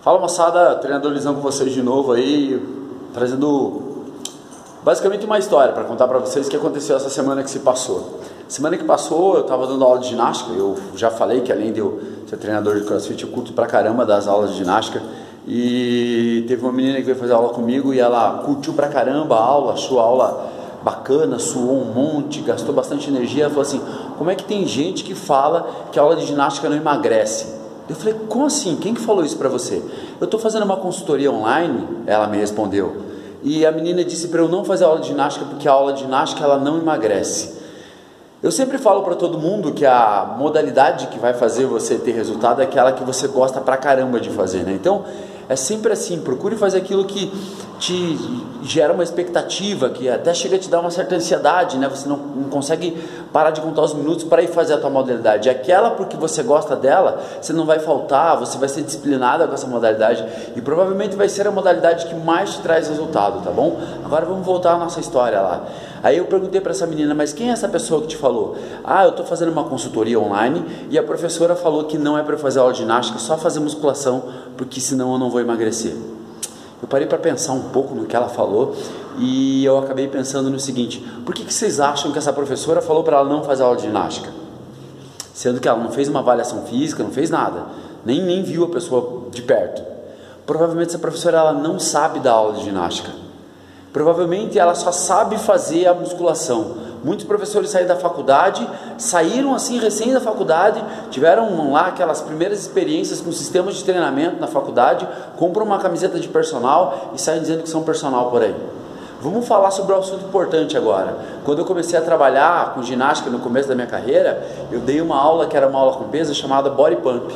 Fala moçada, treinador Lisão com vocês de novo aí, trazendo basicamente uma história para contar para vocês o que aconteceu essa semana que se passou. Semana que passou eu estava dando aula de ginástica, eu já falei que além de eu ser treinador de crossfit, eu curto pra caramba das aulas de ginástica. E teve uma menina que veio fazer aula comigo e ela curtiu pra caramba a aula, achou a aula bacana, suou um monte, gastou bastante energia. Ela falou assim: como é que tem gente que fala que a aula de ginástica não emagrece? Eu falei, como assim? Quem que falou isso para você? Eu estou fazendo uma consultoria online, ela me respondeu. E a menina disse para eu não fazer aula de ginástica porque a aula de ginástica ela não emagrece. Eu sempre falo para todo mundo que a modalidade que vai fazer você ter resultado é aquela que você gosta pra caramba de fazer, né? Então, é sempre assim, procure fazer aquilo que te gera uma expectativa, que até chega a te dar uma certa ansiedade, né? Você não, não consegue parar de contar os minutos para ir fazer a tua modalidade. Aquela porque você gosta dela, você não vai faltar, você vai ser disciplinada com essa modalidade e provavelmente vai ser a modalidade que mais te traz resultado, tá bom? Agora vamos voltar à nossa história lá. Aí eu perguntei para essa menina, mas quem é essa pessoa que te falou? Ah, eu estou fazendo uma consultoria online e a professora falou que não é para fazer aula de ginástica, só fazer musculação, porque senão eu não vou emagrecer. Eu parei para pensar um pouco no que ela falou e eu acabei pensando no seguinte: por que, que vocês acham que essa professora falou para ela não fazer aula de ginástica? Sendo que ela não fez uma avaliação física, não fez nada, nem, nem viu a pessoa de perto. Provavelmente essa professora ela não sabe dar aula de ginástica. Provavelmente ela só sabe fazer a musculação. Muitos professores saíram da faculdade, saíram assim recém da faculdade, tiveram lá aquelas primeiras experiências com sistemas de treinamento na faculdade, compram uma camiseta de personal e saem dizendo que são personal por aí. Vamos falar sobre um assunto importante agora. Quando eu comecei a trabalhar com ginástica no começo da minha carreira, eu dei uma aula que era uma aula com peso chamada Body Pump.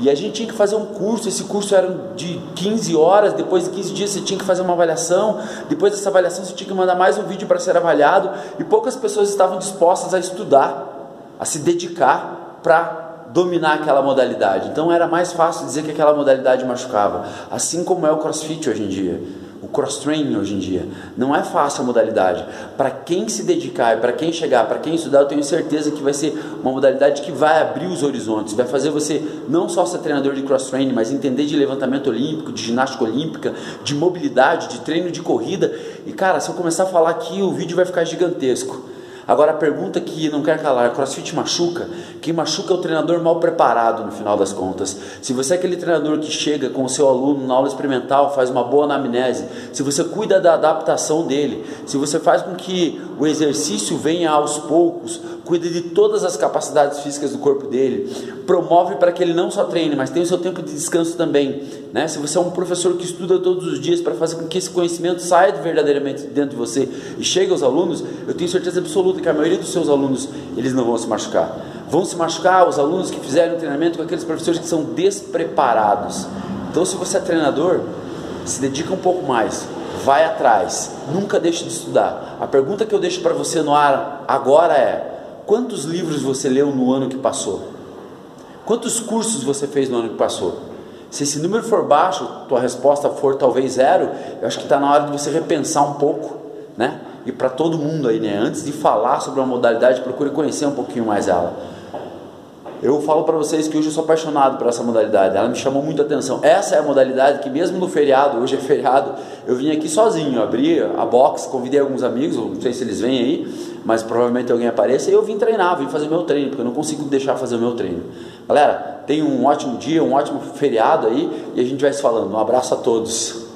E a gente tinha que fazer um curso, esse curso era de 15 horas, depois de 15 dias você tinha que fazer uma avaliação, depois dessa avaliação você tinha que mandar mais um vídeo para ser avaliado, e poucas pessoas estavam dispostas a estudar, a se dedicar para dominar aquela modalidade. Então era mais fácil dizer que aquela modalidade machucava, assim como é o CrossFit hoje em dia o cross-training hoje em dia. Não é fácil a modalidade. Para quem se dedicar para quem chegar, para quem estudar, eu tenho certeza que vai ser uma modalidade que vai abrir os horizontes, vai fazer você não só ser treinador de cross-training, mas entender de levantamento olímpico, de ginástica olímpica, de mobilidade, de treino de corrida. E cara, se eu começar a falar aqui, o vídeo vai ficar gigantesco. Agora a pergunta que não quer calar, crossfit machuca? Quem machuca é o treinador mal preparado no final das contas. Se você é aquele treinador que chega com o seu aluno na aula experimental, faz uma boa anamnese, se você cuida da adaptação dele, se você faz com que o exercício venha aos poucos, cuida de todas as capacidades físicas do corpo dele, promove para que ele não só treine, mas tenha o seu tempo de descanso também. Né? Se você é um professor que estuda todos os dias para fazer com que esse conhecimento saia verdadeiramente dentro de você e chegue aos alunos, eu tenho certeza absoluta que a maioria dos seus alunos eles não vão se machucar. Vão se machucar os alunos que fizeram o treinamento com aqueles professores que são despreparados. Então, se você é treinador, se dedica um pouco mais, vai atrás, nunca deixe de estudar. A pergunta que eu deixo para você no ar agora é: quantos livros você leu no ano que passou? Quantos cursos você fez no ano que passou? Se esse número for baixo, tua resposta for talvez zero, eu acho que está na hora de você repensar um pouco, né? E para todo mundo aí, né? Antes de falar sobre uma modalidade, procure conhecer um pouquinho mais ela. Eu falo para vocês que hoje eu sou apaixonado por essa modalidade, ela me chamou muita atenção. Essa é a modalidade que, mesmo no feriado, hoje é feriado, eu vim aqui sozinho, abri a box, convidei alguns amigos, não sei se eles vêm aí, mas provavelmente alguém apareça, e eu vim treinar, vim fazer meu treino, porque eu não consigo deixar fazer o meu treino. Galera, tenham um ótimo dia, um ótimo feriado aí, e a gente vai se falando. Um abraço a todos.